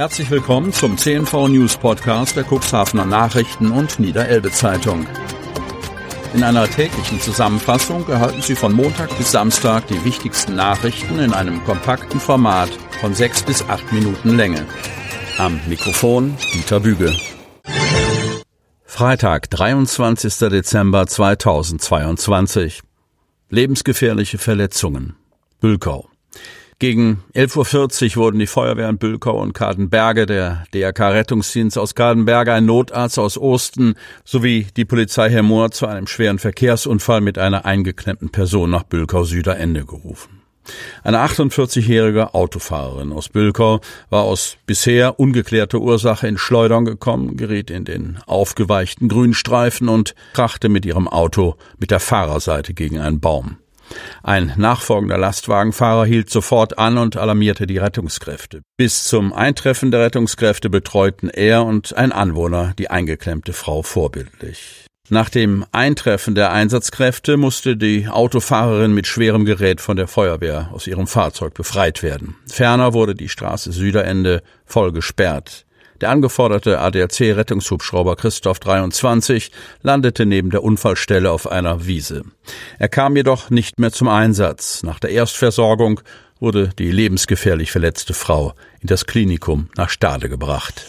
Herzlich willkommen zum CNV News Podcast der Cuxhavener Nachrichten und Niederelbe Zeitung. In einer täglichen Zusammenfassung erhalten Sie von Montag bis Samstag die wichtigsten Nachrichten in einem kompakten Format von sechs bis acht Minuten Länge. Am Mikrofon Dieter Büge. Freitag, 23. Dezember 2022. Lebensgefährliche Verletzungen. Bülkau. Gegen 11.40 Uhr wurden die Feuerwehren Bülkau und Kadenberge, der DRK-Rettungsdienst aus Kadenberge, ein Notarzt aus Osten sowie die Polizei Hermoor zu einem schweren Verkehrsunfall mit einer eingeklemmten Person nach Bülkau-Süderende gerufen. Eine 48-jährige Autofahrerin aus Bülkau war aus bisher ungeklärter Ursache in Schleudern gekommen, geriet in den aufgeweichten Grünstreifen und krachte mit ihrem Auto mit der Fahrerseite gegen einen Baum. Ein nachfolgender Lastwagenfahrer hielt sofort an und alarmierte die Rettungskräfte. Bis zum Eintreffen der Rettungskräfte betreuten er und ein Anwohner die eingeklemmte Frau vorbildlich. Nach dem Eintreffen der Einsatzkräfte musste die Autofahrerin mit schwerem Gerät von der Feuerwehr aus ihrem Fahrzeug befreit werden. Ferner wurde die Straße Süderende voll gesperrt. Der angeforderte ADAC-Rettungshubschrauber Christoph 23 landete neben der Unfallstelle auf einer Wiese. Er kam jedoch nicht mehr zum Einsatz. Nach der Erstversorgung wurde die lebensgefährlich verletzte Frau in das Klinikum nach Stade gebracht.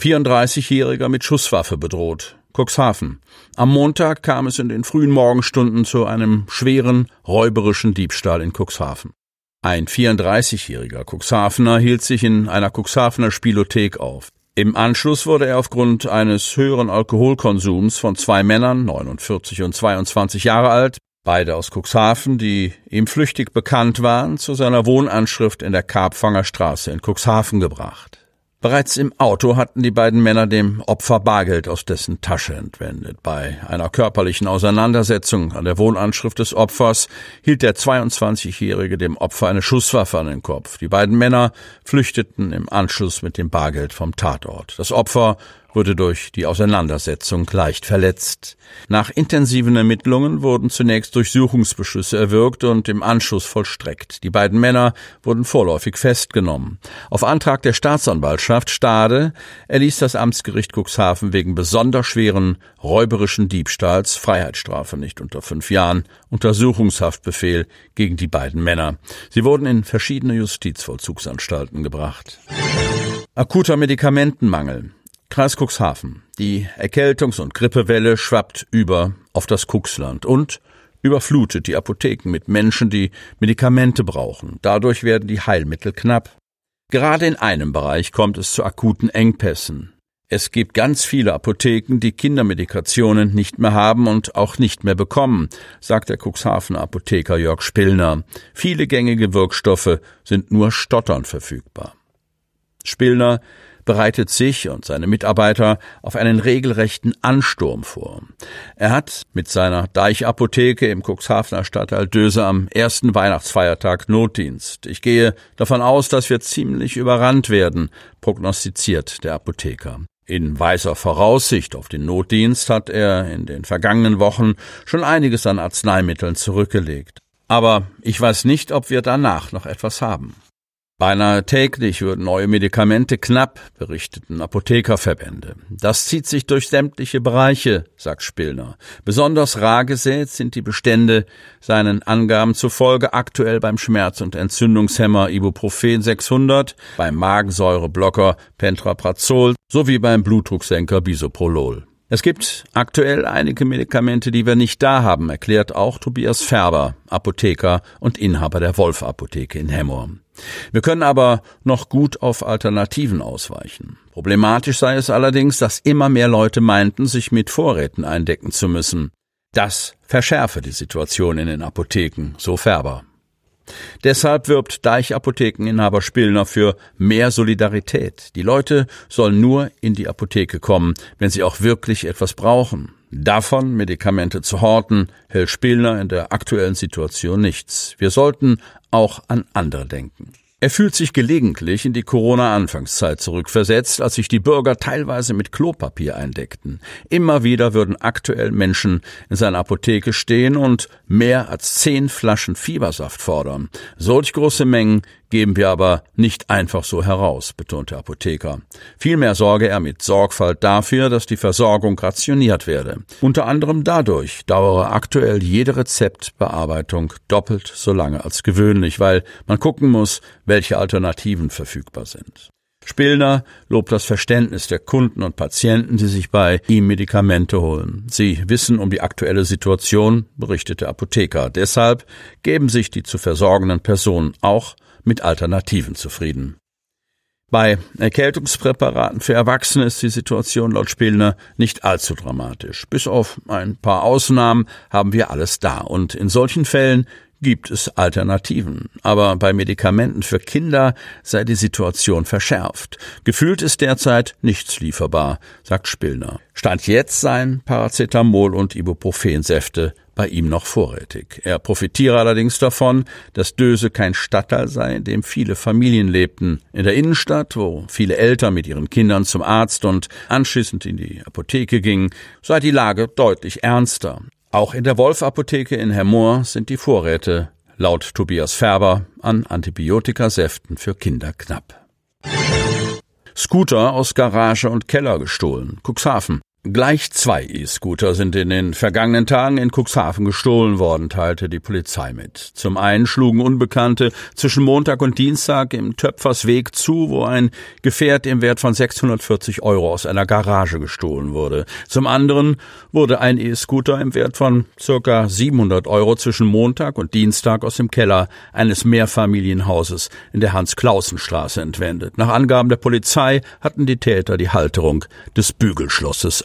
34-Jähriger mit Schusswaffe bedroht. Cuxhaven. Am Montag kam es in den frühen Morgenstunden zu einem schweren räuberischen Diebstahl in Cuxhaven. Ein 34-jähriger Cuxhavener hielt sich in einer Cuxhavener Spielothek auf. Im Anschluss wurde er aufgrund eines höheren Alkoholkonsums von zwei Männern, 49 und 22 Jahre alt, beide aus Cuxhaven, die ihm flüchtig bekannt waren, zu seiner Wohnanschrift in der Karpfanger Straße in Cuxhaven gebracht. Bereits im Auto hatten die beiden Männer dem Opfer Bargeld aus dessen Tasche entwendet. Bei einer körperlichen Auseinandersetzung an der Wohnanschrift des Opfers hielt der 22-Jährige dem Opfer eine Schusswaffe an den Kopf. Die beiden Männer flüchteten im Anschluss mit dem Bargeld vom Tatort. Das Opfer wurde durch die Auseinandersetzung leicht verletzt. Nach intensiven Ermittlungen wurden zunächst Durchsuchungsbeschlüsse erwirkt und im Anschluss vollstreckt. Die beiden Männer wurden vorläufig festgenommen. Auf Antrag der Staatsanwaltschaft Stade erließ das Amtsgericht Cuxhaven wegen besonders schweren räuberischen Diebstahls Freiheitsstrafe nicht unter fünf Jahren Untersuchungshaftbefehl gegen die beiden Männer. Sie wurden in verschiedene Justizvollzugsanstalten gebracht. Akuter Medikamentenmangel. Kreis Cuxhaven. Die Erkältungs- und Grippewelle schwappt über auf das Cuxland und überflutet die Apotheken mit Menschen, die Medikamente brauchen. Dadurch werden die Heilmittel knapp. Gerade in einem Bereich kommt es zu akuten Engpässen. Es gibt ganz viele Apotheken, die Kindermedikationen nicht mehr haben und auch nicht mehr bekommen, sagt der Cuxhavener Apotheker Jörg Spillner. Viele gängige Wirkstoffe sind nur stottern verfügbar. Spillner bereitet sich und seine Mitarbeiter auf einen regelrechten Ansturm vor. Er hat mit seiner Deichapotheke im Cuxhavener Stadtteil Döse am ersten Weihnachtsfeiertag Notdienst. Ich gehe davon aus, dass wir ziemlich überrannt werden, prognostiziert der Apotheker. In weiser Voraussicht auf den Notdienst hat er in den vergangenen Wochen schon einiges an Arzneimitteln zurückgelegt. Aber ich weiß nicht, ob wir danach noch etwas haben. Beinahe täglich würden neue Medikamente knapp, berichteten Apothekerverbände. Das zieht sich durch sämtliche Bereiche, sagt Spillner. Besonders rar gesät sind die Bestände seinen Angaben zufolge aktuell beim Schmerz- und Entzündungshemmer Ibuprofen 600, beim Magensäureblocker Pentrazol sowie beim Blutdrucksenker Bisoprolol. Es gibt aktuell einige Medikamente, die wir nicht da haben, erklärt auch Tobias Färber, Apotheker und Inhaber der Wolf Apotheke in Hemmoor. Wir können aber noch gut auf Alternativen ausweichen. Problematisch sei es allerdings, dass immer mehr Leute meinten, sich mit Vorräten eindecken zu müssen. Das verschärfe die Situation in den Apotheken, so Färber. Deshalb wirbt Deichapothekeninhaber Spillner für mehr Solidarität. Die Leute sollen nur in die Apotheke kommen, wenn sie auch wirklich etwas brauchen. Davon Medikamente zu horten, hält Spillner in der aktuellen Situation nichts. Wir sollten auch an andere denken. Er fühlt sich gelegentlich in die Corona-Anfangszeit zurückversetzt, als sich die Bürger teilweise mit Klopapier eindeckten. Immer wieder würden aktuell Menschen in seiner Apotheke stehen und mehr als zehn Flaschen Fiebersaft fordern. Solch große Mengen geben wir aber nicht einfach so heraus, betonte Apotheker. Vielmehr sorge er mit Sorgfalt dafür, dass die Versorgung rationiert werde. Unter anderem dadurch dauere aktuell jede Rezeptbearbeitung doppelt so lange als gewöhnlich, weil man gucken muss, welche Alternativen verfügbar sind. Spillner lobt das Verständnis der Kunden und Patienten, die sich bei ihm Medikamente holen. Sie wissen um die aktuelle Situation, berichtete Apotheker. Deshalb geben sich die zu versorgenden Personen auch mit Alternativen zufrieden. Bei Erkältungspräparaten für Erwachsene ist die Situation laut Spillner nicht allzu dramatisch. Bis auf ein paar Ausnahmen haben wir alles da. Und in solchen Fällen gibt es Alternativen. Aber bei Medikamenten für Kinder sei die Situation verschärft. Gefühlt ist derzeit nichts lieferbar, sagt Spillner. Stand jetzt seien Paracetamol und Ibuprofensäfte bei ihm noch vorrätig. Er profitiere allerdings davon, dass Döse kein Stadtteil sei, in dem viele Familien lebten. In der Innenstadt, wo viele Eltern mit ihren Kindern zum Arzt und anschließend in die Apotheke gingen, sei die Lage deutlich ernster. Auch in der Wolf-Apotheke in Hermoor sind die Vorräte laut Tobias Färber an Antibiotikasäften für Kinder knapp. Scooter aus Garage und Keller gestohlen. Cuxhaven. Gleich zwei E-Scooter sind in den vergangenen Tagen in Cuxhaven gestohlen worden, teilte die Polizei mit. Zum einen schlugen Unbekannte zwischen Montag und Dienstag im Töpfersweg zu, wo ein Gefährt im Wert von 640 Euro aus einer Garage gestohlen wurde. Zum anderen wurde ein E-Scooter im Wert von circa 700 Euro zwischen Montag und Dienstag aus dem Keller eines Mehrfamilienhauses in der Hans-Clausen-Straße entwendet. Nach Angaben der Polizei hatten die Täter die Halterung des Bügelschlosses